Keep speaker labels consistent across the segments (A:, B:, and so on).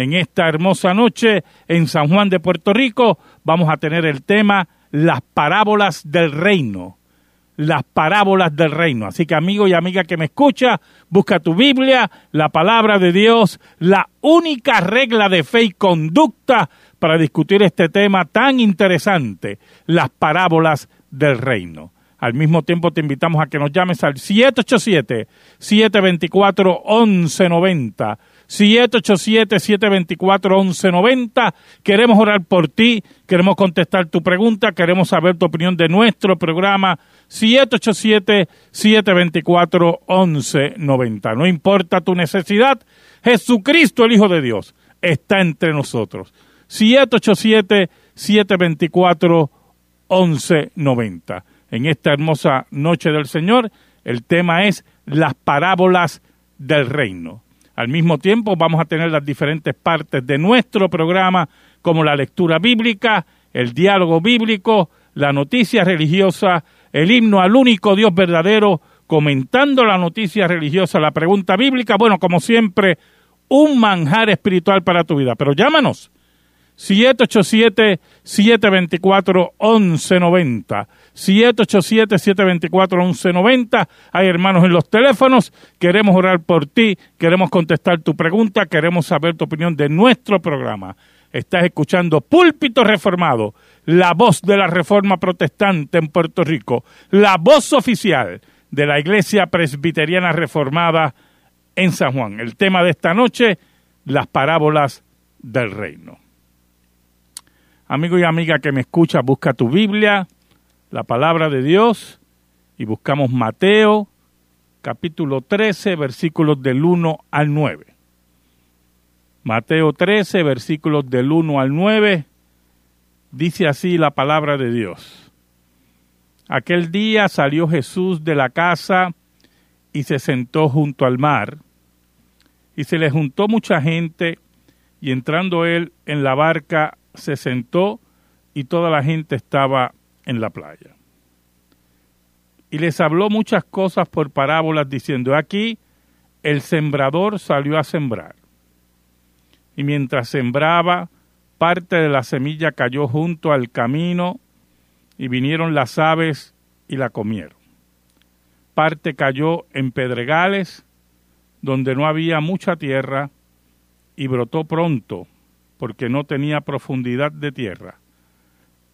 A: En esta hermosa noche en San Juan de Puerto Rico vamos a tener el tema las parábolas del reino. Las parábolas del reino. Así que amigo y amiga que me escucha, busca tu Biblia, la palabra de Dios, la única regla de fe y conducta para discutir este tema tan interesante, las parábolas del reino. Al mismo tiempo te invitamos a que nos llames al 787-724-1190. 787-724-1190. Queremos orar por ti, queremos contestar tu pregunta, queremos saber tu opinión de nuestro programa. 787-724-1190. No importa tu necesidad, Jesucristo, el Hijo de Dios, está entre nosotros. 787-724-1190. En esta hermosa noche del Señor, el tema es las parábolas del reino. Al mismo tiempo vamos a tener las diferentes partes de nuestro programa, como la lectura bíblica, el diálogo bíblico, la noticia religiosa, el himno al único Dios verdadero, comentando la noticia religiosa, la pregunta bíblica, bueno, como siempre, un manjar espiritual para tu vida. Pero llámanos 787-724-1190. 787-724-1190. Hay hermanos en los teléfonos. Queremos orar por ti. Queremos contestar tu pregunta. Queremos saber tu opinión de nuestro programa. Estás escuchando Púlpito Reformado, la voz de la Reforma Protestante en Puerto Rico, la voz oficial de la Iglesia Presbiteriana Reformada en San Juan. El tema de esta noche, las parábolas del reino. Amigo y amiga que me escucha, busca tu Biblia, la palabra de Dios, y buscamos Mateo capítulo 13, versículos del 1 al 9. Mateo 13, versículos del 1 al 9, dice así la palabra de Dios. Aquel día salió Jesús de la casa y se sentó junto al mar, y se le juntó mucha gente, y entrando él en la barca, se sentó y toda la gente estaba en la playa. Y les habló muchas cosas por parábolas diciendo, aquí el sembrador salió a sembrar. Y mientras sembraba, parte de la semilla cayó junto al camino y vinieron las aves y la comieron. Parte cayó en pedregales donde no había mucha tierra y brotó pronto porque no tenía profundidad de tierra.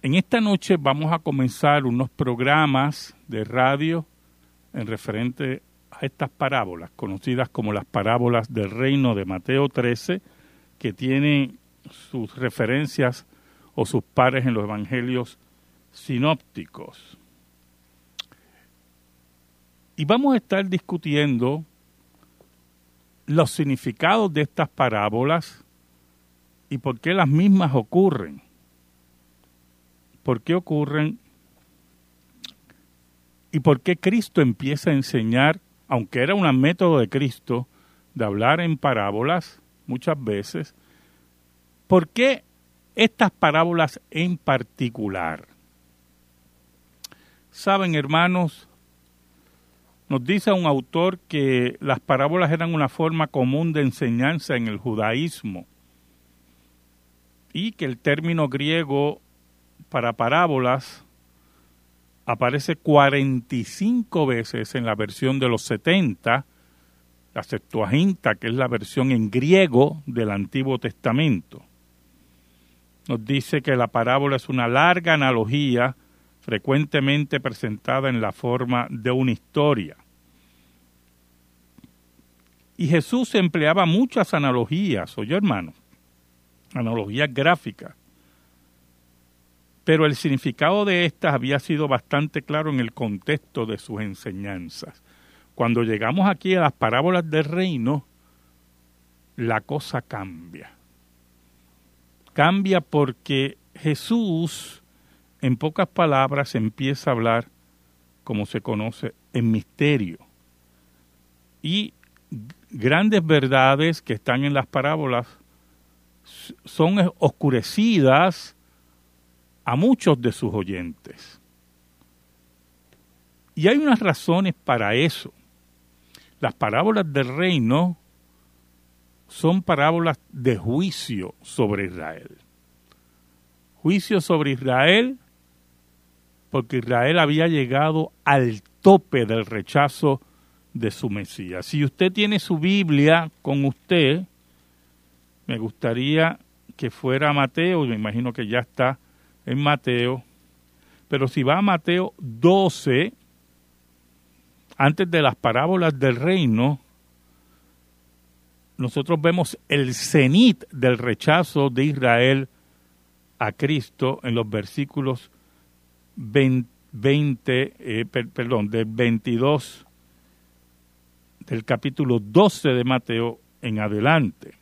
A: En esta noche vamos a comenzar unos programas de radio en referente a estas parábolas, conocidas como las parábolas del reino de Mateo 13, que tienen sus referencias o sus pares en los evangelios sinópticos. Y vamos a estar discutiendo los significados de estas parábolas y por qué las mismas ocurren. ¿Por qué ocurren? ¿Y por qué Cristo empieza a enseñar, aunque era un método de Cristo, de hablar en parábolas muchas veces? ¿Por qué estas parábolas en particular? Saben, hermanos, nos dice un autor que las parábolas eran una forma común de enseñanza en el judaísmo y que el término griego para parábolas aparece 45 veces en la versión de los 70, la Septuaginta, que es la versión en griego del Antiguo Testamento. Nos dice que la parábola es una larga analogía frecuentemente presentada en la forma de una historia. Y Jesús empleaba muchas analogías, oye hermano, analogías gráficas. Pero el significado de estas había sido bastante claro en el contexto de sus enseñanzas. Cuando llegamos aquí a las parábolas del reino, la cosa cambia. Cambia porque Jesús, en pocas palabras, empieza a hablar como se conoce en misterio. Y grandes verdades que están en las parábolas son oscurecidas a muchos de sus oyentes. Y hay unas razones para eso. Las parábolas del reino son parábolas de juicio sobre Israel. Juicio sobre Israel porque Israel había llegado al tope del rechazo de su Mesías. Si usted tiene su Biblia con usted, me gustaría que fuera Mateo, me imagino que ya está en Mateo, pero si va a Mateo 12, antes de las parábolas del reino, nosotros vemos el cenit del rechazo de Israel a Cristo en los versículos 20, eh, perdón, del 22 del capítulo 12 de Mateo en adelante.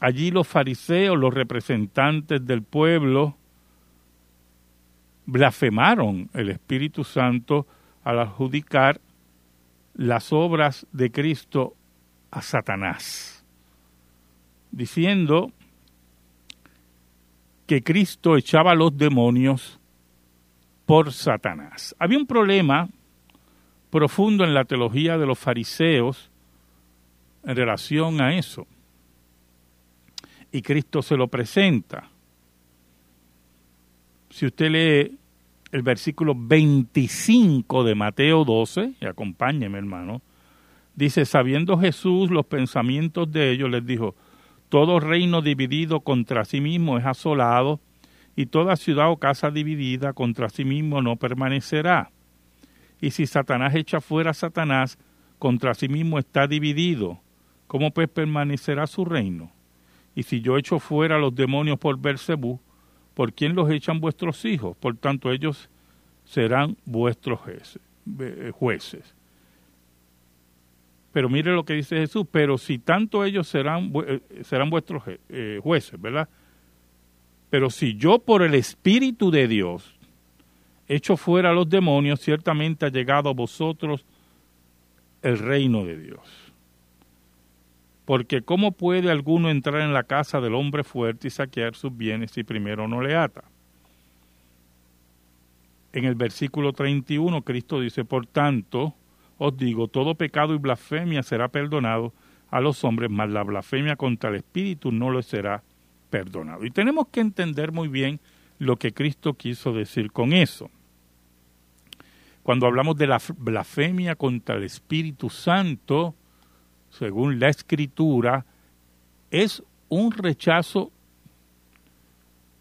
A: Allí los fariseos, los representantes del pueblo, blasfemaron el Espíritu Santo al adjudicar las obras de Cristo a Satanás, diciendo que Cristo echaba los demonios por Satanás. Había un problema profundo en la teología de los fariseos en relación a eso. Y Cristo se lo presenta. Si usted lee el versículo 25 de Mateo 12, y acompáñeme hermano, dice, sabiendo Jesús los pensamientos de ellos, les dijo, todo reino dividido contra sí mismo es asolado, y toda ciudad o casa dividida contra sí mismo no permanecerá. Y si Satanás echa fuera a Satanás, contra sí mismo está dividido. ¿Cómo pues permanecerá su reino? Y si yo echo fuera a los demonios por Bersebú, ¿por quién los echan vuestros hijos? Por tanto, ellos serán vuestros jueces. Pero mire lo que dice Jesús, pero si tanto ellos serán, eh, serán vuestros eh, jueces, ¿verdad? Pero si yo por el Espíritu de Dios echo fuera a los demonios, ciertamente ha llegado a vosotros el reino de Dios. Porque ¿cómo puede alguno entrar en la casa del hombre fuerte y saquear sus bienes si primero no le ata? En el versículo 31 Cristo dice, por tanto, os digo, todo pecado y blasfemia será perdonado a los hombres, mas la blasfemia contra el Espíritu no lo será perdonado. Y tenemos que entender muy bien lo que Cristo quiso decir con eso cuando hablamos de la blasfemia contra el Espíritu Santo, según la Escritura, es un rechazo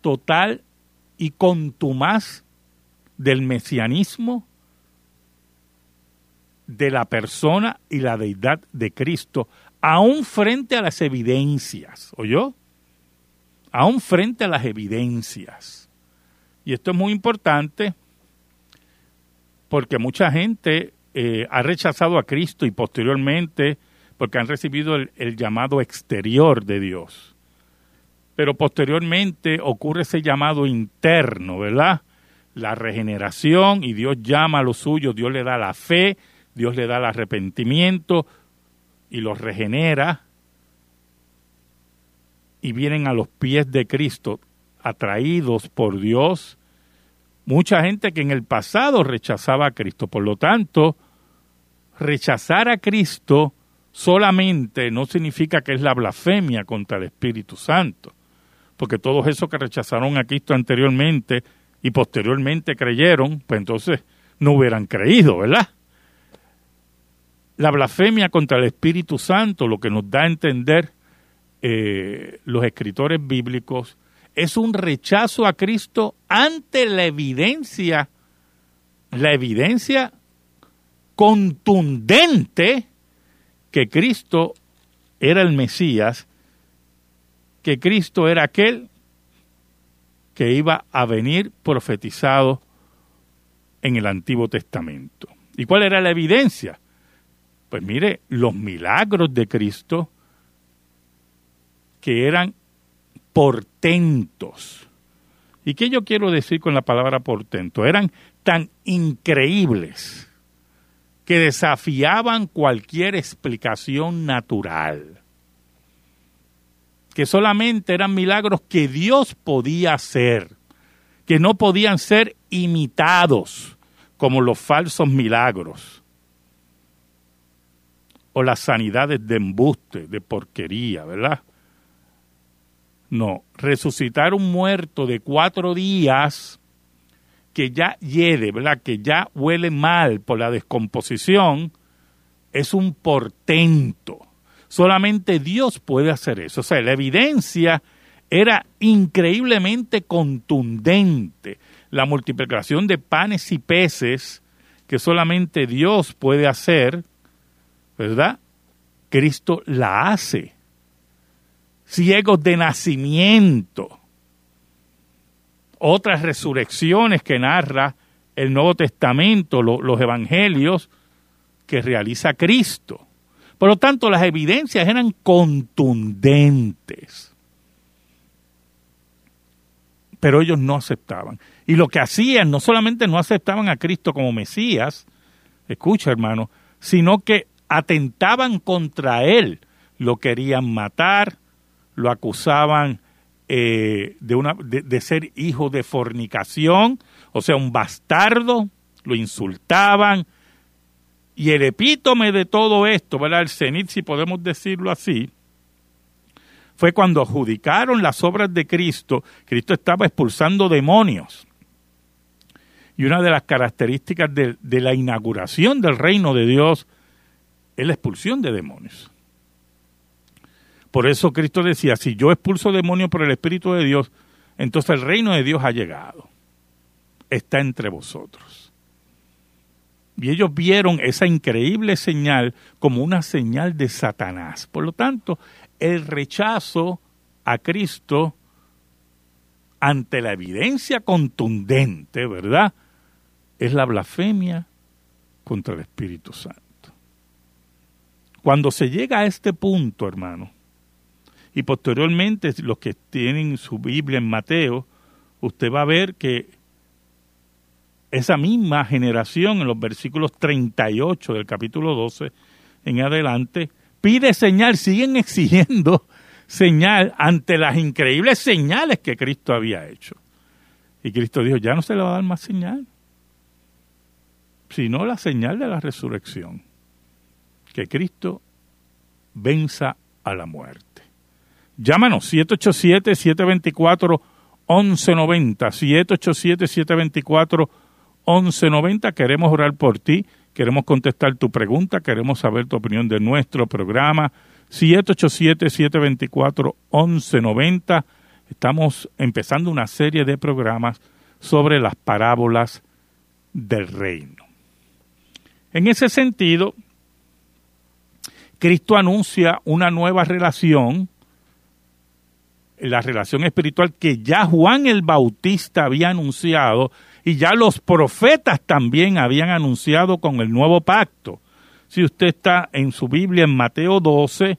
A: total y contumaz del mesianismo, de la persona y la deidad de Cristo, aún frente a las evidencias, ¿oyó? Aún frente a las evidencias. Y esto es muy importante porque mucha gente eh, ha rechazado a Cristo y posteriormente porque han recibido el, llamado exterior de Dios. Pero posteriormente ocurre ese llamado interno, ¿verdad? La regeneración y Dios llama a los suyos, Dios le da la fe, Dios le da el arrepentimiento y los regenera y vienen a los pies de Cristo atraídos por Dios mucha gente que en el pasado rechazaba a Cristo. Por lo tanto, rechazar a Cristo solamente no significa que es la blasfemia contra el Espíritu Santo, porque todos esos que rechazaron a Cristo anteriormente y posteriormente creyeron, pues entonces no hubieran creído, ¿verdad? La blasfemia contra el Espíritu Santo, lo que nos da a entender eh, los escritores bíblicos, es un rechazo a Cristo ante la evidencia, la evidencia contundente que Cristo era el Mesías, que Cristo era aquel que iba a venir profetizado en el Antiguo Testamento. ¿Y cuál era la evidencia? Pues mire, los milagros de Cristo que eran portentos. ¿Y qué yo quiero decir con la palabra portento? Eran tan increíbles que desafiaban cualquier explicación natural, que solamente eran milagros que Dios podía hacer, que no podían ser imitados como los falsos milagros o las sanidades de embuste, de porquería, ¿verdad? No, resucitar un muerto de cuatro días que ya hiede, ¿verdad? Que ya huele mal por la descomposición, es un portento. Solamente Dios puede hacer eso. O sea, la evidencia era increíblemente contundente. La multiplicación de panes y peces que solamente Dios puede hacer, ¿verdad? Cristo la hace ciegos de nacimiento. Otras resurrecciones que narra el Nuevo Testamento, los evangelios que realiza Cristo. Por lo tanto, las evidencias eran contundentes. Pero ellos no aceptaban. Y lo que hacían, no solamente no aceptaban a Cristo como Mesías, escucha hermano, sino que atentaban contra Él. Lo querían matar, lo acusaban eh, de, una, de, ser hijo de fornicación, o sea, un bastardo, lo insultaban. Y el epítome de todo esto, ¿verdad? El cenit, si podemos decirlo así, fue cuando adjudicaron las obras de Cristo, Cristo estaba expulsando demonios. Y una de las características de, de la inauguración del reino de Dios es la expulsión de demonios. Por eso Cristo decía, si yo expulso demonios por el Espíritu de Dios, entonces el reino de Dios ha llegado. Está entre vosotros. Y ellos vieron esa increíble señal como una señal de Satanás. Por lo tanto, el rechazo a Cristo ante la evidencia contundente, ¿verdad? Es la blasfemia contra el Espíritu Santo. Cuando se llega a este punto, hermano, y posteriormente los que tienen su Biblia en Mateo, usted va a ver que esa misma generación en los versículos 38 del capítulo 12 en adelante pide señal, siguen exigiendo señal ante las increíbles señales que Cristo había hecho. Y Cristo dijo, ya no se le va a dar más señal, sino la señal de la resurrección, que Cristo venza a la muerte. Llámanos 787-724-1190, 787-724-1190. Queremos orar por ti, queremos contestar tu pregunta, queremos saber tu opinión de nuestro programa. 787-724-1190. Estamos empezando una serie de programas sobre las parábolas del reino. En ese sentido, Cristo anuncia una nueva relación la relación espiritual que ya Juan el Bautista había anunciado y ya los profetas también habían anunciado con el nuevo pacto. Si usted está en su Biblia en Mateo 12,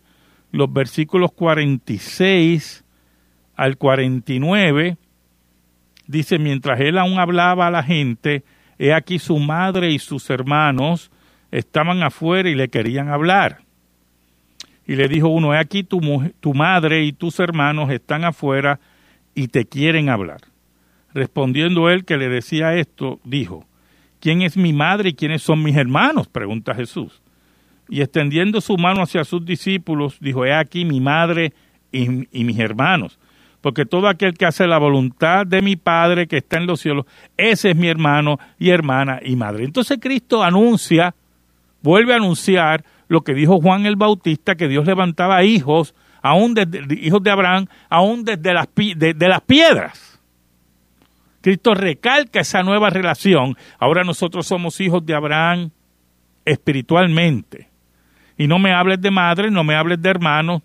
A: los versículos 46 al 49, dice, mientras él aún hablaba a la gente, he aquí su madre y sus hermanos estaban afuera y le querían hablar. Y le dijo uno, he aquí tu, tu madre y tus hermanos están afuera y te quieren hablar. Respondiendo él que le decía esto, dijo, ¿quién es mi madre y quiénes son mis hermanos? pregunta Jesús. Y extendiendo su mano hacia sus discípulos, dijo, he aquí mi madre y, y mis hermanos. Porque todo aquel que hace la voluntad de mi Padre que está en los cielos, ese es mi hermano y hermana y madre. Entonces Cristo anuncia, vuelve a anunciar lo que dijo Juan el Bautista, que Dios levantaba hijos, aún desde, hijos de Abraham, aún desde las, de, las piedras. Cristo recalca esa nueva relación. Ahora nosotros somos hijos de Abraham espiritualmente. Y no me hables de madre, no me hables de hermanos,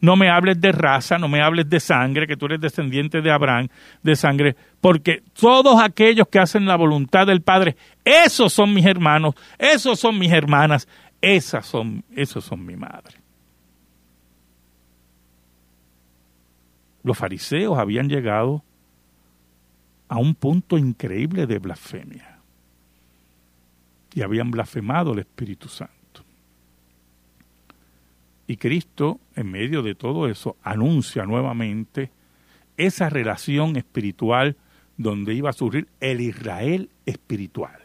A: no me hables de raza, no me hables de sangre, que tú eres descendiente de Abraham, de sangre, porque todos aquellos que hacen la voluntad del Padre, esos son mis hermanos, esos son mis hermanas, esas son, esos son mi madre. los fariseos habían llegado a un punto increíble de blasfemia y habían blasfemado el Espíritu Santo. Y Cristo, en medio de todo eso, anuncia nuevamente esa relación espiritual donde iba a surgir el Israel espiritual,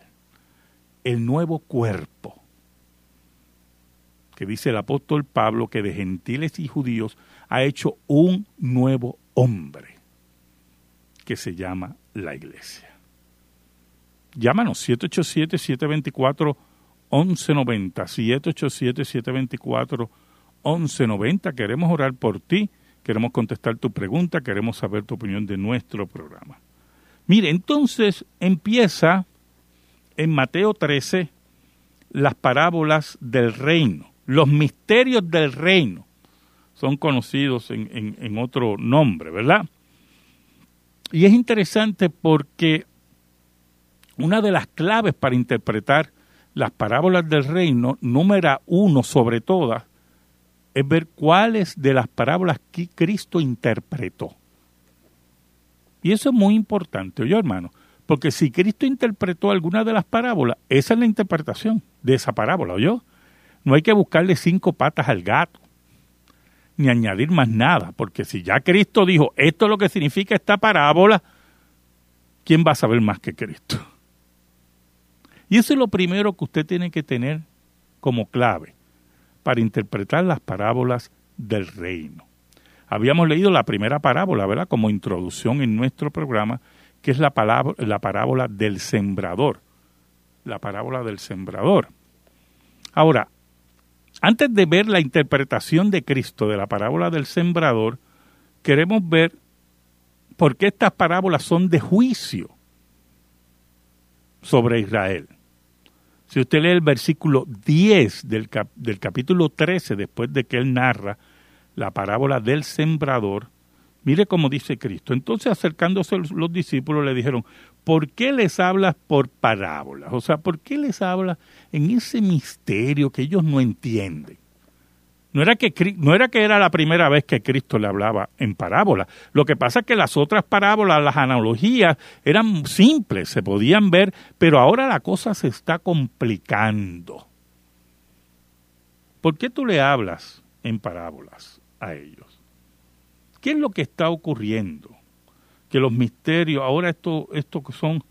A: el nuevo cuerpo, que dice el apóstol Pablo que de gentiles y judíos ha hecho un nuevo hombre, que se llama la iglesia. Llámanos 787-724-1190, 787-724-1190. 1190. Queremos orar por ti, queremos contestar tu pregunta, queremos saber tu opinión de nuestro programa. Mire, entonces empieza en Mateo 13 las parábolas del reino, los misterios del reino. Son conocidos en, otro nombre, ¿verdad? Y es interesante porque una de las claves para interpretar las parábolas del reino, número uno sobre todas, es ver cuáles de las parábolas que Cristo interpretó. Y eso es muy importante, oye hermano, porque si Cristo interpretó alguna de las parábolas, esa es la interpretación de esa parábola, ¿oyó? No hay que buscarle cinco patas al gato, ni añadir más nada, porque si ya Cristo dijo, esto es lo que significa esta parábola, ¿quién va a saber más que Cristo? Y eso es lo primero que usted tiene que tener como clave para interpretar las parábolas del reino. Habíamos leído la primera parábola, ¿verdad? Como introducción en nuestro programa, que es la, la parábola del sembrador. La parábola del sembrador. Ahora, antes de ver la interpretación de Cristo de la parábola del sembrador, queremos ver por qué estas parábolas son de juicio sobre Israel. Si usted lee el versículo 10 del, del capítulo 13, después de que él narra la parábola del sembrador, mire cómo dice Cristo. Entonces acercándose los discípulos le dijeron, ¿por qué les hablas por parábolas? O sea, ¿por qué les hablas en ese misterio que ellos no entienden? No era, que, no era que era la primera vez que Cristo le hablaba en parábola. Lo que pasa es que las otras parábolas, las analogías, eran simples, se podían ver, pero ahora la cosa se está complicando. ¿Por qué tú le hablas en parábolas a ellos? ¿Qué es lo que está ocurriendo? Que los misterios, ahora esto, esto son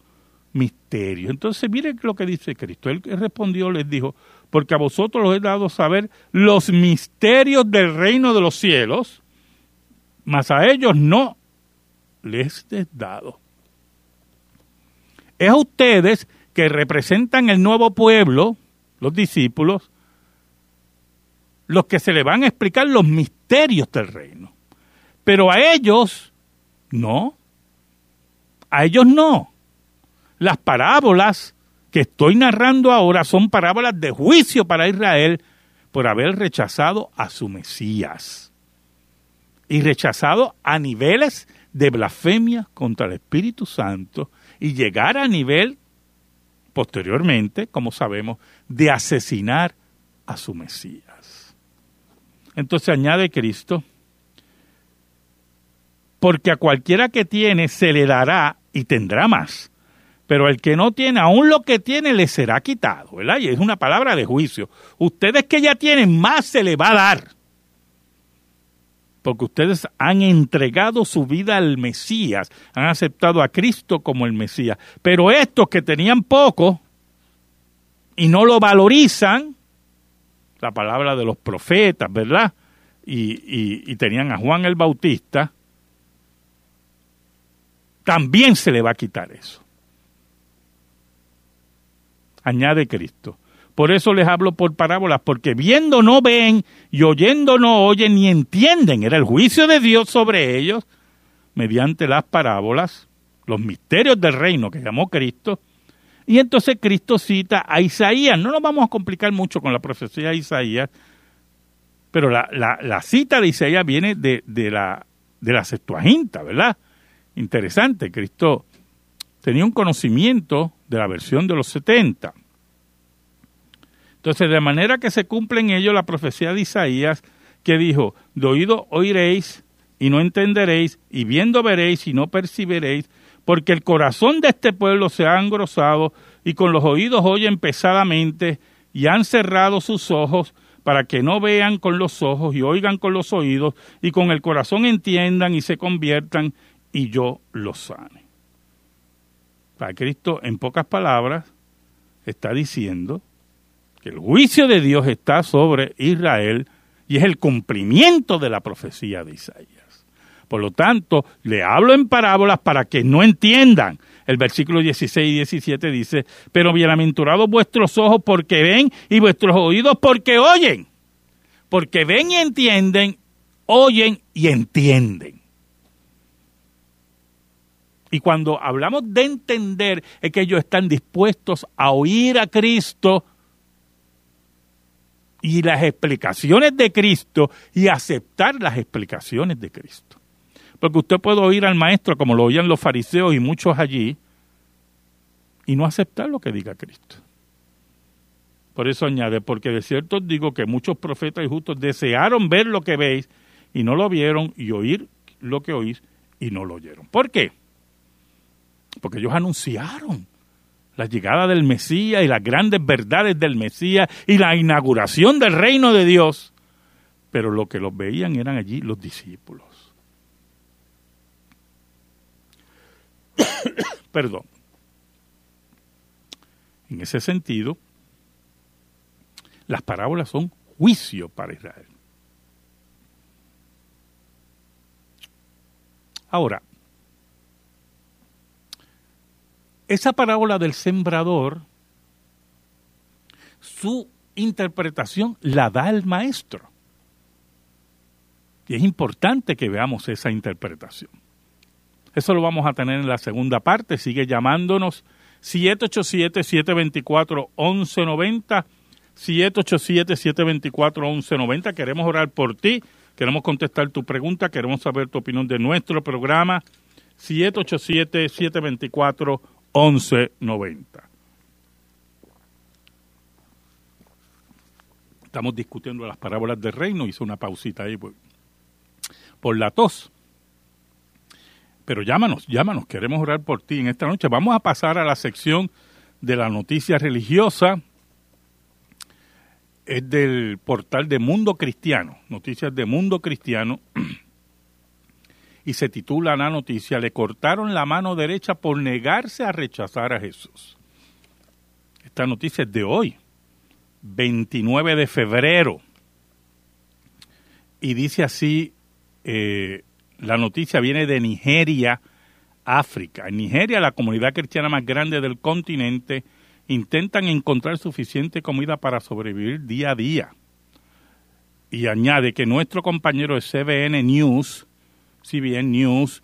A: misterios. Entonces, miren lo que dice Cristo. Él respondió, les dijo, porque a vosotros os he dado saber los misterios del reino de los cielos, mas a ellos no les he dado. Es a ustedes que representan el nuevo pueblo, los discípulos, los que se le van a explicar los misterios del reino. Pero a ellos no. A ellos no. Las parábolas que estoy narrando ahora son parábolas de juicio para Israel por haber rechazado a su Mesías y rechazado a niveles de blasfemia contra el Espíritu Santo y llegar a nivel posteriormente, como sabemos, de asesinar a su Mesías. Entonces añade Cristo, porque a cualquiera que tiene se le dará y tendrá más pero el que no tiene, aún lo que tiene, le será quitado, ¿verdad? Y es una palabra de juicio. Ustedes que ya tienen, más se le va a dar. Porque ustedes han entregado su vida al Mesías, han aceptado a Cristo como el Mesías. Pero estos que tenían poco y no lo valorizan, la palabra de los profetas, ¿verdad? Y, y tenían a Juan el Bautista, también se le va a quitar eso añade Cristo. Por eso les hablo por parábolas, porque viendo no ven y oyendo no oyen ni entienden. Era el juicio de Dios sobre ellos mediante las parábolas, los misterios del reino que llamó Cristo. Y entonces Cristo cita a Isaías. No nos vamos a complicar mucho con la profecía de Isaías, pero la, la, cita de Isaías viene de, de, la, de la ¿verdad? Interesante, Cristo tenía un conocimiento de la versión de los 70. Entonces, de manera que se cumple en ello la profecía de Isaías que dijo, de oído oiréis y no entenderéis, y viendo veréis y no percibiréis, porque el corazón de este pueblo se ha engrosado, y con los oídos oyen pesadamente, y han cerrado sus ojos, para que no vean con los ojos y oigan con los oídos, y con el corazón entiendan y se conviertan, y yo los sane. Para Cristo, en pocas palabras, está diciendo que el juicio de Dios está sobre Israel y es el cumplimiento de la profecía de Isaías. Por lo tanto, le hablo en parábolas para que no entiendan. El versículo 16 y 17 dice, pero bienaventurados vuestros ojos porque ven y vuestros oídos porque oyen. Porque ven y entienden, oyen y entienden. Y cuando hablamos de entender, es que ellos están dispuestos a oír a Cristo y las explicaciones de Cristo y aceptar las explicaciones de Cristo. Porque usted puede oír al maestro como lo oían los fariseos y muchos allí y no aceptar lo que diga Cristo. Por eso añade, porque de cierto os digo que muchos profetas y justos desearon ver lo que veis y no lo vieron y oír lo que oís y no lo oyeron. ¿Por qué? Porque ellos anunciaron la llegada del Mesías y las grandes verdades del Mesías y la inauguración del reino de Dios. Pero lo que los veían eran allí los discípulos. Perdón. En ese sentido, las parábolas son juicio para Israel. Ahora, esa parábola del sembrador, su interpretación la da el maestro. Y es importante que veamos esa interpretación. Eso lo vamos a tener en la segunda parte. Sigue llamándonos 787-724-1190. 787-724-1190. Queremos orar por ti. Queremos contestar tu pregunta. Queremos saber tu opinión de nuestro programa. 787-724-1190. 1190. Estamos discutiendo las parábolas del reino, hice una pausita ahí por, por la tos. Pero llámanos, llámanos, queremos orar por ti en esta noche. Vamos a pasar a la sección de la noticia religiosa. Es del portal de Mundo Cristiano, noticias de Mundo Cristiano. y se titula la noticia, le cortaron la mano derecha por negarse a rechazar a Jesús. Esta noticia es de hoy, 29 de febrero. Y dice así, eh, la noticia viene de Nigeria, África. En Nigeria, la comunidad cristiana más grande del continente, intentan encontrar suficiente comida para sobrevivir día a día. Y añade que nuestro compañero de CBN News, CBN News,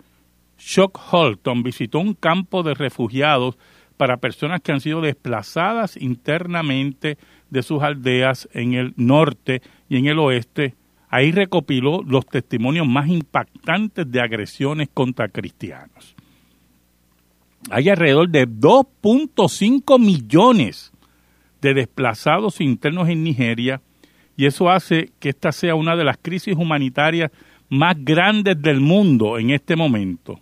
A: Shock Holton visitó un campo de refugiados para personas que han sido desplazadas internamente de sus aldeas en el norte y en el oeste. Ahí recopiló los testimonios más impactantes de agresiones contra cristianos. Hay alrededor de 2.5 millones de desplazados internos en Nigeria y eso hace que esta sea una de las crisis humanitarias más grandes del mundo en este momento.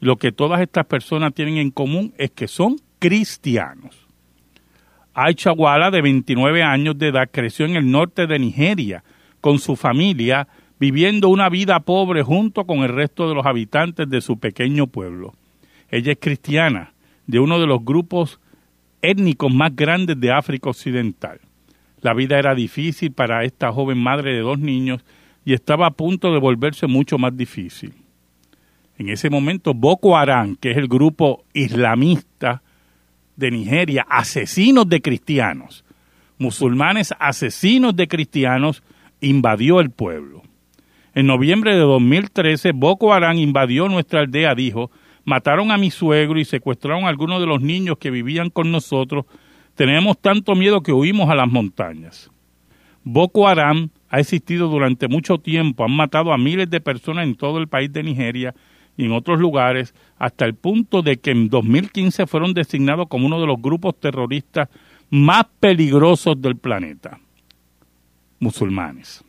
A: Lo que todas estas personas tienen en común es que son cristianos. Aicha Wala, de 29 años de edad, creció en el norte de Nigeria con su familia, viviendo una vida pobre junto con el resto de los habitantes de su pequeño pueblo. Ella es cristiana, de uno de los grupos étnicos más grandes de África Occidental. La vida era difícil para esta joven madre de dos niños y estaba a punto de volverse mucho más difícil. En ese momento, Boko Haram, que es el grupo islamista de Nigeria, asesinos de cristianos, musulmanes asesinos de cristianos, invadió el pueblo. En noviembre de 2013, Boko Haram invadió nuestra aldea, dijo, mataron a mi suegro y secuestraron a algunos de los niños que vivían con nosotros. Tenemos tanto miedo que huimos a las montañas. Boko Haram ha existido durante mucho tiempo, han matado a miles de personas en todo el país de Nigeria y en otros lugares, hasta el punto de que en 2015 fueron designados como uno de los grupos terroristas más peligrosos del planeta, musulmanes.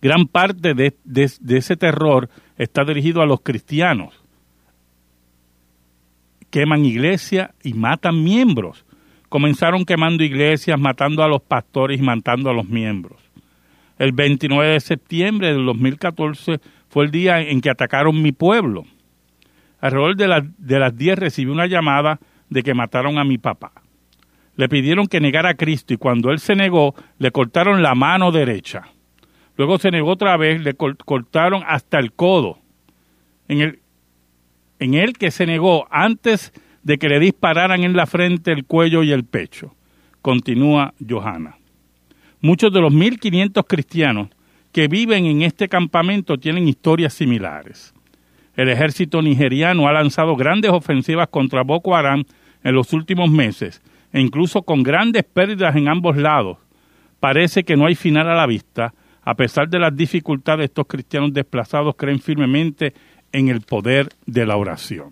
A: Gran parte de, de ese terror está dirigido a los cristianos. Queman iglesias y matan miembros. Comenzaron quemando iglesias, matando a los pastores y matando a los miembros. El 29 de septiembre del 2014 fue el día en que atacaron mi pueblo. Alrededor de, de las 10 recibí una llamada de que mataron a mi papá. Le pidieron que negara a Cristo y cuando él se negó, le cortaron la mano derecha. Luego se negó otra vez, le cortaron hasta el codo. En el, en el que se negó antes de que le dispararan en la frente, el cuello y el pecho. Continúa Johanna. Muchos de los 1.500 cristianos que viven en este campamento tienen historias similares. El ejército nigeriano ha lanzado grandes ofensivas contra Boko Haram en los últimos meses, e incluso con grandes pérdidas en ambos lados. Parece que no hay final a la vista. A pesar de las dificultades, estos cristianos desplazados creen firmemente en el poder de la oración.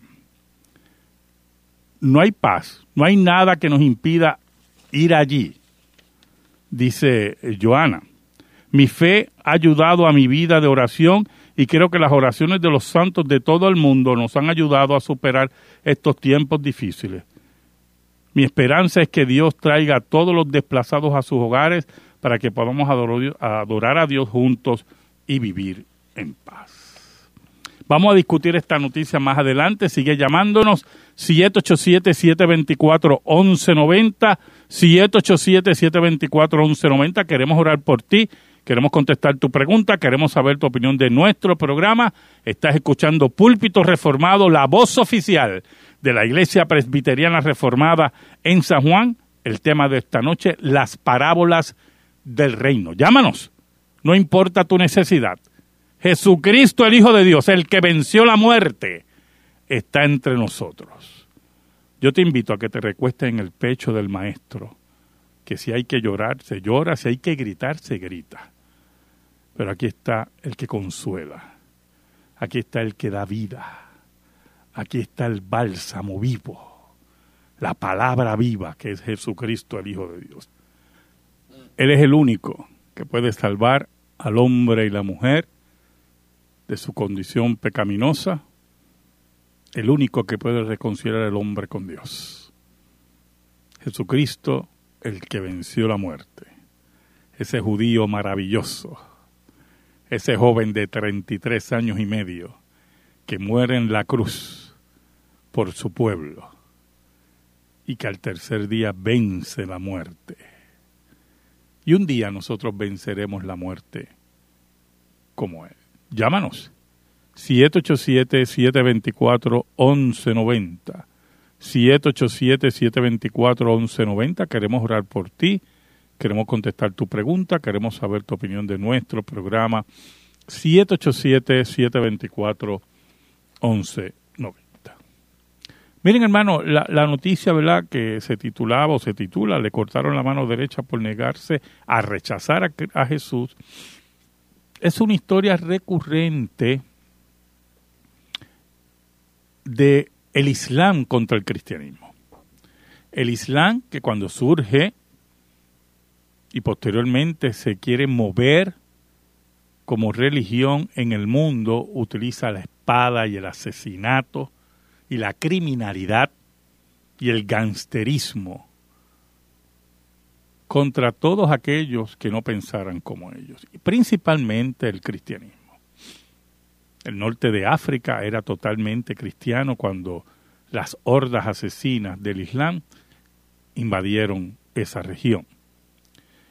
A: No hay paz, no hay nada que nos impida ir allí dice eh, Joana. Mi fe ha ayudado a mi vida de oración y creo que las oraciones de los santos de todo el mundo nos han ayudado a superar estos tiempos difíciles. Mi esperanza es que Dios traiga a todos los desplazados a sus hogares para que podamos adorar a Dios juntos y vivir en paz. Vamos a discutir esta noticia más adelante. Sigue llamándonos 787-724-1190. 787-724-1190. Queremos orar por ti. Queremos contestar tu pregunta. Queremos saber tu opinión de nuestro programa. Estás escuchando Púlpito Reformado, la voz oficial de la Iglesia Presbiteriana Reformada en San Juan. El tema de esta noche, las parábolas del reino. Llámanos. No importa tu necesidad. Jesucristo, el Hijo de Dios, el que venció la muerte, está entre nosotros. Yo te invito a que te recuestes en el pecho del Maestro, que si hay que llorar, se llora, si hay que gritar, se grita. Pero aquí está el que consuela, aquí está el que da vida, aquí está el bálsamo vivo, la palabra viva que es Jesucristo, el Hijo de Dios. Él es el único que puede salvar al hombre y la mujer de su condición pecaminosa, el único que puede reconciliar al hombre con Dios. Jesucristo, el que venció la muerte. Ese judío maravilloso, ese joven de 33 años y medio, que muere en la cruz por su pueblo y que al tercer día vence la muerte. Y un día nosotros venceremos la muerte como Él. Llámanos. 787-724-1190. 787-724-1190. Queremos orar por ti. Queremos contestar tu pregunta. Queremos saber tu opinión de nuestro programa. 787-724-1190. Miren, hermano, la, la, noticia, ¿verdad?, que se titulaba o se titula, le cortaron la mano derecha por negarse a rechazar a, a Jesús es una historia recurrente de el Islam contra el cristianismo. El Islam que cuando surge y posteriormente se quiere mover como religión en el mundo, utiliza la espada y el asesinato y la criminalidad y el gangsterismo contra todos aquellos que no pensaran como ellos, principalmente el cristianismo. El norte de África era totalmente cristiano cuando las hordas asesinas del Islam invadieron esa región.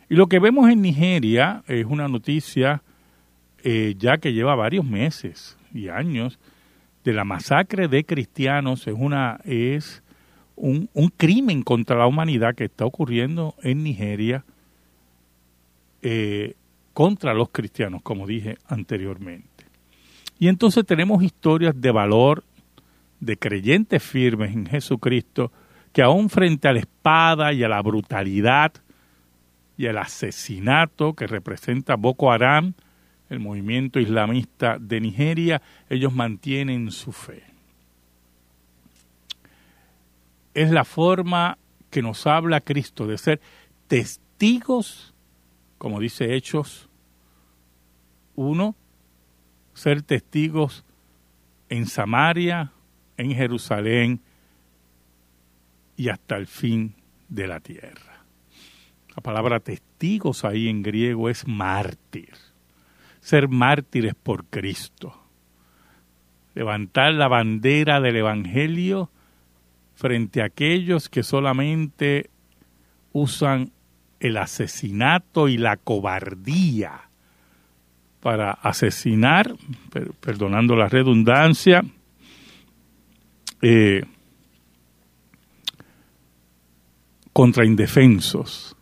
A: Y lo que vemos en Nigeria es una noticia eh, ya que lleva varios meses y años de la masacre de cristianos. Es una es un, crimen contra la humanidad que está ocurriendo en Nigeria eh, contra los cristianos, como dije anteriormente. Y entonces tenemos historias de valor de creyentes firmes en Jesucristo que aún frente a la espada y a la brutalidad y al asesinato que representa Boko Haram, el movimiento islamista de Nigeria, ellos mantienen su fe es la forma que nos habla Cristo de ser testigos, como dice Hechos uno, ser testigos en Samaria, en Jerusalén y hasta el fin de la tierra. La palabra testigos ahí en griego es mártir. Ser mártires por Cristo. Levantar la bandera del Evangelio frente a aquellos que solamente usan el asesinato y la cobardía para asesinar, perdonando la redundancia, eh, contra indefensos,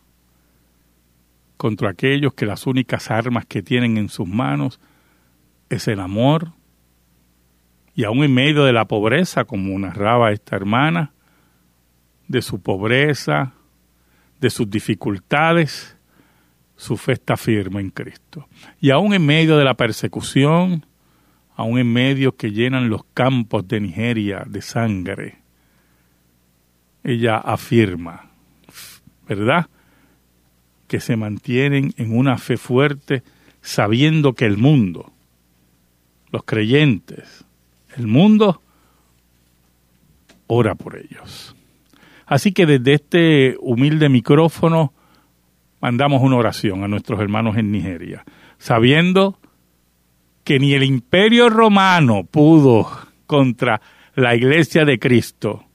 A: contra aquellos que las únicas armas que tienen en sus manos es el amor, y aún en medio de la pobreza, como narraba esta hermana, de su pobreza, de sus dificultades, su fe está firme en Cristo. Y aún en medio de la persecución, aún en medio que llenan los campos de Nigeria de sangre, ella afirma, ¿verdad? Que se mantienen en una fe fuerte sabiendo que el mundo, los creyentes, el mundo, ora por ellos. Así que desde este humilde micrófono mandamos una oración a nuestros hermanos en Nigeria, sabiendo que ni el imperio romano pudo contra la iglesia de Cristo,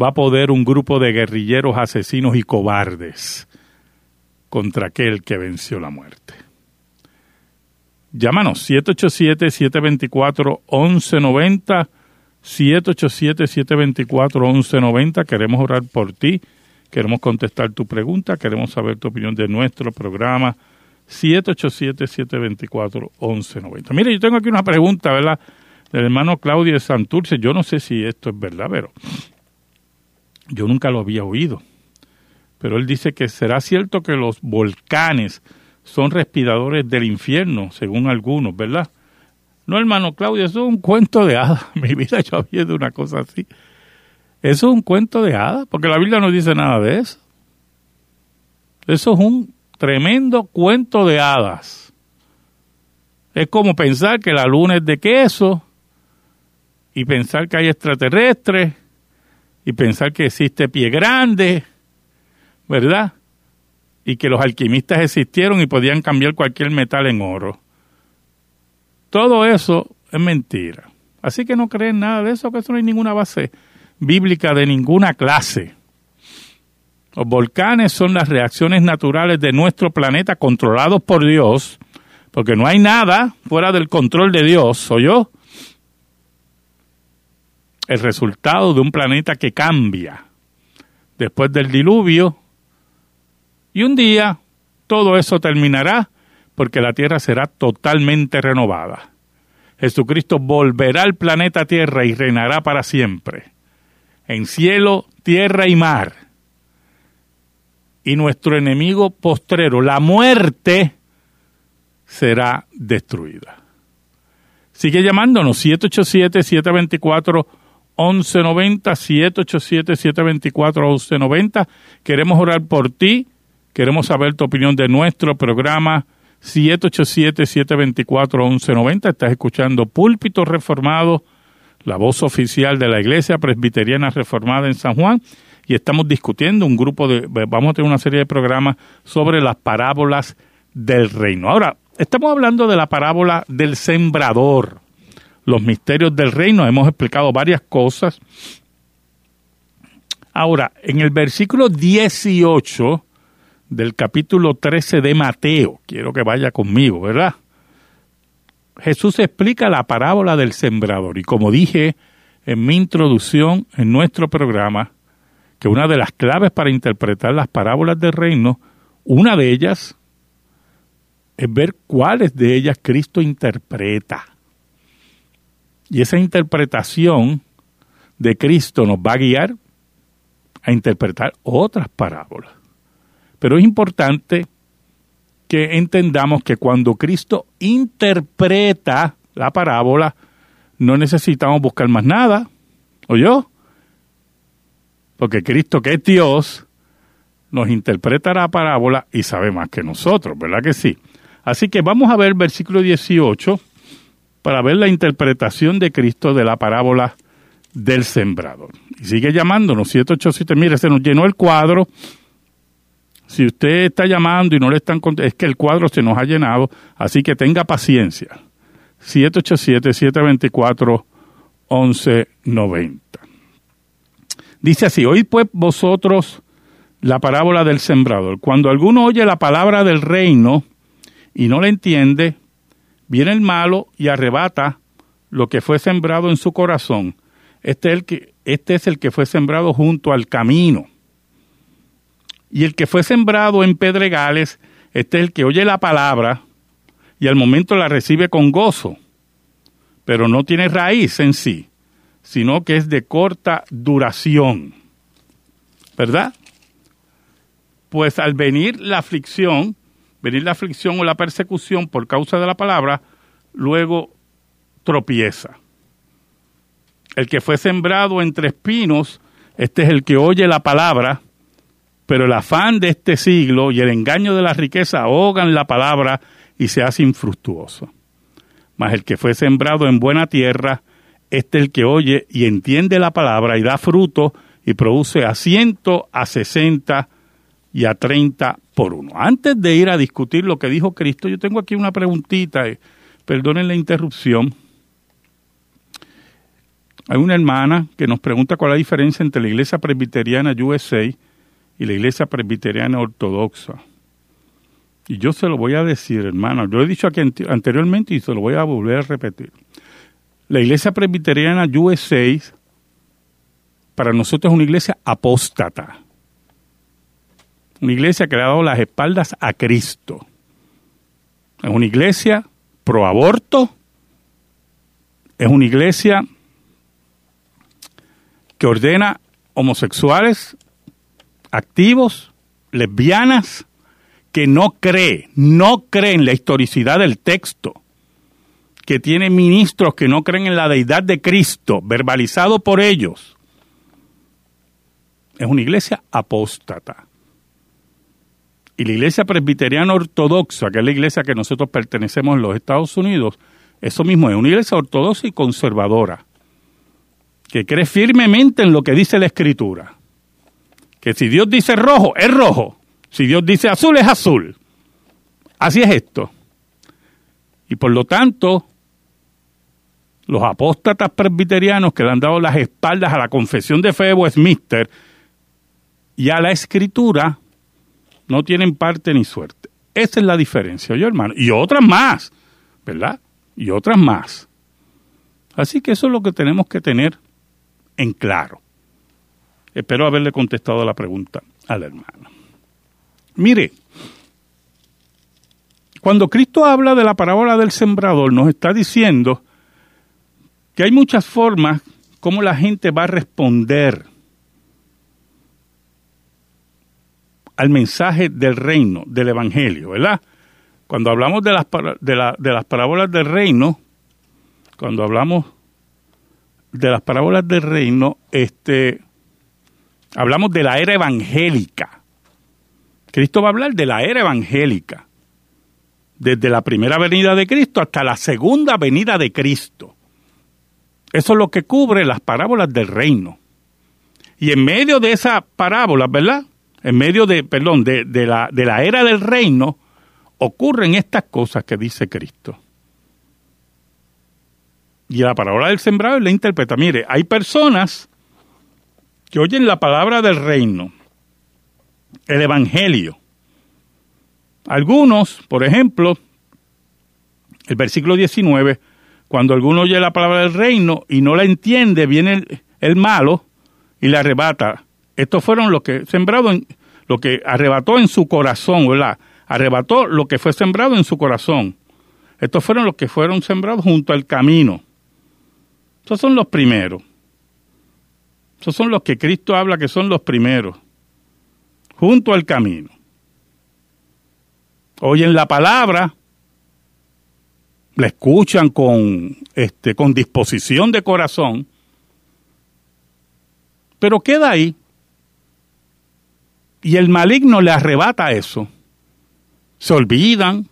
A: va a poder un grupo de guerrilleros asesinos y cobardes contra aquel que venció la muerte. Llámanos 787-724-1190 787-724-1190. Queremos orar por ti, queremos contestar tu pregunta, queremos saber tu opinión de nuestro programa. 787-724-1190. Mire, yo tengo aquí una pregunta, ¿verdad? Del hermano Claudio de Santurce. Yo no sé si esto es verdad, pero yo nunca lo había oído. Pero él dice que será cierto que los volcanes son respiradores del infierno, según algunos, ¿verdad? No, hermano Claudio, eso es un cuento de hadas. Mi vida yo había de una cosa así. Eso es un cuento de hadas, porque la Biblia no dice nada de eso. Eso es un tremendo cuento de hadas. Es como pensar que la luna es de queso y pensar que hay extraterrestres y pensar que existe pie grande, ¿verdad? Y que los alquimistas existieron y podían cambiar cualquier metal en oro. Todo eso es mentira. Así que no creen nada de eso, que eso no hay ninguna base bíblica de ninguna clase. Los volcanes son las reacciones naturales de nuestro planeta controlados por Dios, porque no hay nada fuera del control de Dios, ¿o yo? El resultado de un planeta que cambia después del diluvio y un día todo eso terminará porque la tierra será totalmente renovada. Jesucristo volverá al planeta Tierra y reinará para siempre, en cielo, tierra y mar. Y nuestro enemigo postrero, la muerte, será destruida. Sigue llamándonos 787-724-1190, 787-724-1190. Queremos orar por ti, queremos saber tu opinión de nuestro programa 787-724-1190. Estás escuchando Púlpito Reformado, la voz oficial de la Iglesia Presbiteriana Reformada en San Juan. Y estamos discutiendo un grupo de, vamos a tener una serie de programas sobre las parábolas del reino. Ahora, estamos hablando de la parábola del sembrador, los misterios del reino. Hemos explicado varias cosas. Ahora, en el versículo 18 del capítulo 13 de Mateo. Quiero que vaya conmigo, ¿verdad? Jesús explica la parábola del sembrador y como dije en mi introducción en nuestro programa, que una de las claves para interpretar las parábolas del reino, una de ellas es ver cuáles de ellas Cristo interpreta. Y esa interpretación de Cristo nos va a guiar a interpretar otras parábolas. Pero es importante que entendamos que cuando Cristo interpreta la parábola, no necesitamos buscar más nada, ¿o yo? Porque Cristo, que es Dios, nos interpreta la parábola y sabe más que nosotros, ¿verdad que sí? Así que vamos a ver el versículo 18 para ver la interpretación de Cristo de la parábola del sembrador. Y sigue llamándonos, 787, mire, se nos llenó el cuadro. Si usted está llamando y no le están es que el cuadro se nos ha llenado, así que tenga paciencia. 787-724-1190. Dice así, hoy pues vosotros la parábola del sembrador. Cuando alguno oye la palabra del reino y no la entiende, viene el malo y arrebata lo que fue sembrado en su corazón. Este es el que, este es el que fue sembrado junto al camino. Y el que fue sembrado en pedregales, este es el que oye la palabra y al momento la recibe con gozo, pero no tiene raíz en sí, sino que es de corta duración. ¿Verdad? Pues al venir la aflicción, venir la aflicción o la persecución por causa de la palabra, luego tropieza. El que fue sembrado entre espinos, este es el que oye la palabra, pero el afán de este siglo y el engaño de la riqueza ahogan la palabra y se hace infructuoso. Mas el que fue sembrado en buena tierra, este es el que oye y entiende la palabra y da fruto y produce a ciento, a sesenta y a treinta por uno. Antes de ir a discutir lo que dijo Cristo, yo tengo aquí una preguntita, eh, perdonen la interrupción. Hay una hermana que nos pregunta cuál es la diferencia entre la iglesia presbiteriana USA y la iglesia presbiteriana ortodoxa. Y yo se lo voy a decir, hermano, yo lo he dicho aquí anteriormente y se lo voy a volver a repetir. La iglesia presbiteriana USA para nosotros es una iglesia apóstata. Una iglesia que le ha dado las espaldas a Cristo. Es una iglesia pro aborto. Es una iglesia que ordena homosexuales activos, lesbianas, que no cree, no cree en la historicidad del texto, que tiene ministros que no creen en la deidad de Cristo, verbalizado por ellos, es una iglesia apóstata. Y la iglesia presbiteriana ortodoxa, que es la iglesia que nosotros pertenecemos en los Estados Unidos, eso mismo es una iglesia ortodoxa y conservadora, que cree firmemente en lo que dice la Escritura. Que si Dios dice rojo, es rojo. Si Dios dice azul, es azul. Así es esto. Y por lo tanto, los apóstatas presbiterianos que le han dado las espaldas a la confesión de fe de Westminster y a la escritura no tienen parte ni suerte. Esa es la diferencia, yo hermano. Y otras más, ¿verdad? Y otras más. Así que eso es lo que tenemos que tener en claro. Espero haberle contestado la pregunta al hermano. Mire, cuando Cristo habla de la parábola del sembrador, nos está diciendo que hay muchas formas como la gente va a responder al mensaje del reino, del evangelio, ¿verdad? Cuando hablamos de las, de, las parábolas del reino, cuando hablamos de las parábolas del reino, este, hablamos de la era evangélica. Cristo va a hablar de la era evangélica, desde la primera venida de Cristo hasta la segunda venida de Cristo. Eso es lo que cubre las parábolas del reino. Y en medio de esas parábolas, ¿verdad? En medio de, perdón, de, la, de la era del reino, ocurren estas cosas que dice Cristo. Y la parábola del sembrado le interpreta. Mire, hay personas que oyen la palabra del reino, el Evangelio. Algunos, por ejemplo, el versículo 19, cuando alguno oye la palabra del reino y no la entiende, viene el, malo y la arrebata. Estos fueron los que sembrado lo que arrebató en su corazón, ¿verdad? Arrebató lo que fue sembrado en su corazón. Estos fueron los que fueron sembrados junto al camino. Estos son los primeros. Esos son los que Cristo habla que son los primeros junto al camino. Oyen la palabra, la escuchan con, este, con disposición de corazón, pero queda ahí. Y el maligno le arrebata eso. Se olvidan,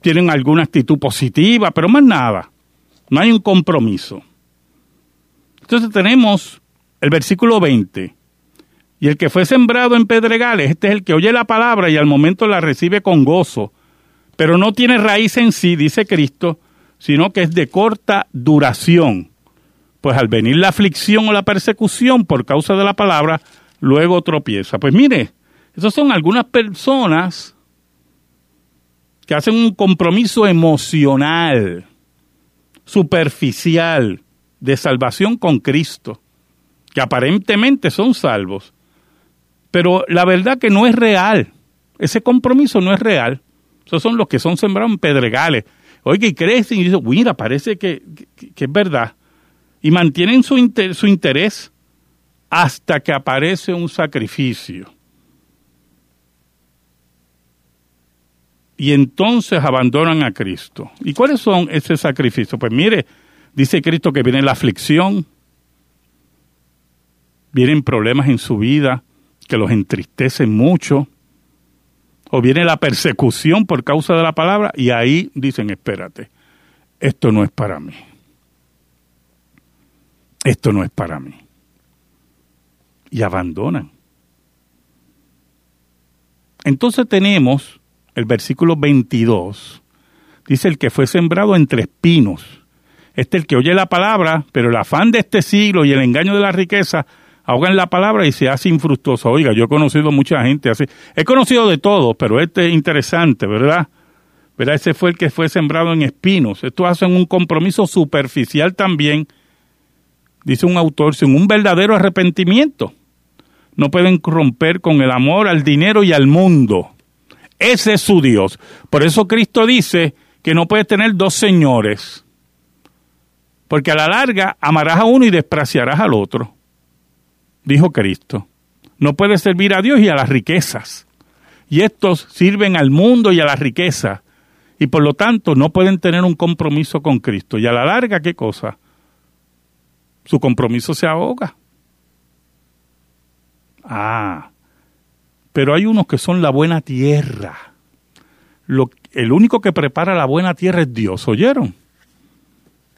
A: tienen alguna actitud positiva, pero más nada. No hay un compromiso. Entonces tenemos el versículo 20. Y el que fue sembrado en pedregales, este es el que oye la palabra y al momento la recibe con gozo, pero no tiene raíz en sí, dice Cristo, sino que es de corta duración. Pues al venir la aflicción o la persecución por causa de la palabra, luego tropieza. Pues mire, esas son algunas personas que hacen un compromiso emocional, superficial, de salvación con Cristo, que aparentemente son salvos, pero la verdad que no es real. Ese compromiso no es real. Esos son los que son sembrados en pedregales. Oiga, y crecen y dicen, mira, parece que, que, es verdad. Y mantienen su, su interés hasta que aparece un sacrificio. Y entonces abandonan a Cristo. ¿Y cuáles son ese sacrificio? Pues mire, dice Cristo que viene la aflicción, vienen problemas en su vida, que los entristecen mucho, o viene la persecución por causa de la palabra y ahí dicen, espérate, esto no es para mí. Esto no es para mí. Y abandonan. Entonces tenemos el versículo 22. Dice el que fue sembrado entre espinos. Este es el que oye la palabra, pero el afán de este siglo y el engaño de la riqueza ahogan la palabra y se hace infructuoso. Oiga, yo he conocido mucha gente así. He conocido de todo, pero este es interesante, ¿verdad? ¿Verdad? Ese fue el que fue sembrado en espinos. Esto hacen un compromiso superficial también, dice un autor, sin un verdadero arrepentimiento. No pueden romper con el amor al dinero y al mundo. Ese es su Dios. Por eso Cristo dice que no puedes tener dos señores. Porque a la larga amarás a uno y despreciarás al otro dijo Cristo. No puede servir a Dios y a las riquezas. Y estos sirven al mundo y a la riqueza. Y por lo tanto no pueden tener un compromiso con Cristo. Y a la larga, ¿qué cosa? Su compromiso se ahoga. Ah, pero hay unos que son la buena tierra. Lo, el único que prepara la buena tierra es Dios, ¿oyeron?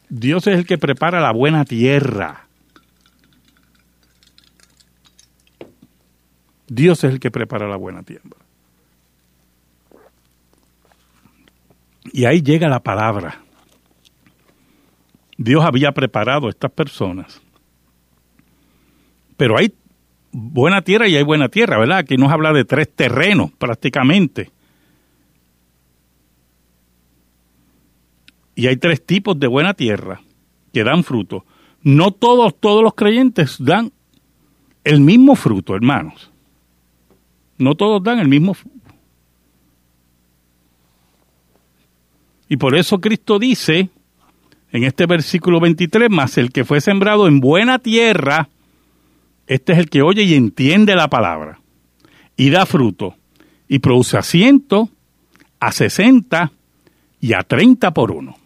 A: Dios es el que prepara la buena tierra. Dios es el que prepara la buena tienda. Y ahí llega la palabra. Dios había preparado a estas personas. Pero hay buena tierra y hay buena tierra, ¿verdad? Aquí nos habla de tres terrenos prácticamente. Y hay tres tipos de buena tierra que dan fruto. No todos, todos los creyentes dan el mismo fruto, hermanos. No todos dan el mismo. Y por eso Cristo dice en este versículo 23, más el que fue sembrado en buena tierra, este es el que oye y entiende la palabra y da fruto y produce a ciento, a sesenta y a treinta por uno.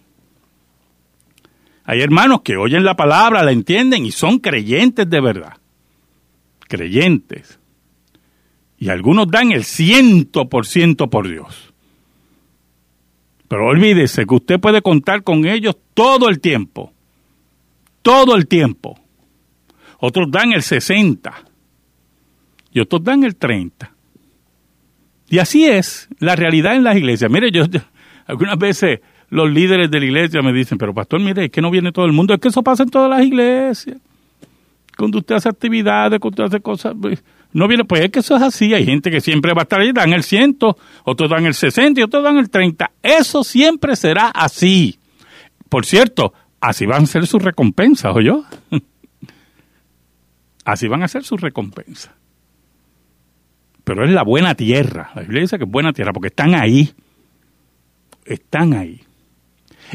A: Hay hermanos que oyen la palabra, la entienden y son creyentes de verdad. Creyentes y algunos dan el ciento por ciento por Dios. Pero olvídese que usted puede contar con ellos todo el tiempo. Todo el tiempo. Otros dan el 60 y otros dan el 30. Y así es la realidad en las iglesias. Mire, yo algunas veces los líderes de la iglesia me dicen, pero pastor, mire, es que no viene todo el mundo, es que eso pasa en todas las iglesias. Cuando usted hace actividades, cuando usted hace cosas, pues, no viene, pues es que eso es así. Hay gente que siempre va a estar ahí, dan el ciento, otros dan el 60 y otros dan el 30. Eso siempre será así. Por cierto, así van a ser sus recompensas, ¿o yo? así van a ser sus recompensas. Pero es la buena tierra. La Biblia dice que es buena tierra porque están ahí. Están ahí.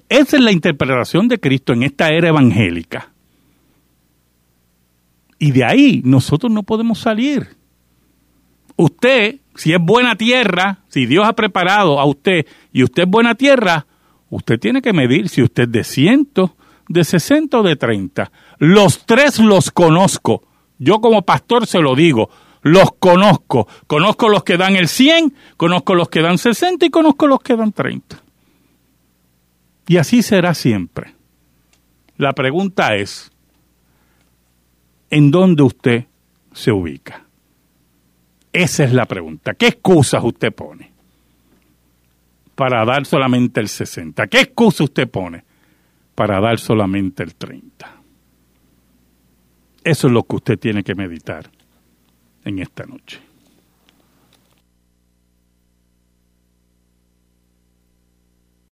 A: Esa es la interpretación de Cristo en esta era evangélica. Y de ahí nosotros no podemos salir. Usted, si es buena tierra, si Dios ha preparado a usted y usted es buena tierra, usted tiene que medir si usted es de ciento, de 60 o de 30. Los tres los conozco. Yo como pastor se lo digo. Los conozco. Conozco los que dan el 100, conozco los que dan 60 y conozco los que dan 30. Y así será siempre. La pregunta es, ¿en dónde usted se ubica? Esa es la pregunta. ¿Qué excusas usted pone para dar solamente el 60? ¿Qué excusa usted pone para dar solamente el 30? Eso es lo que usted tiene que meditar en esta noche.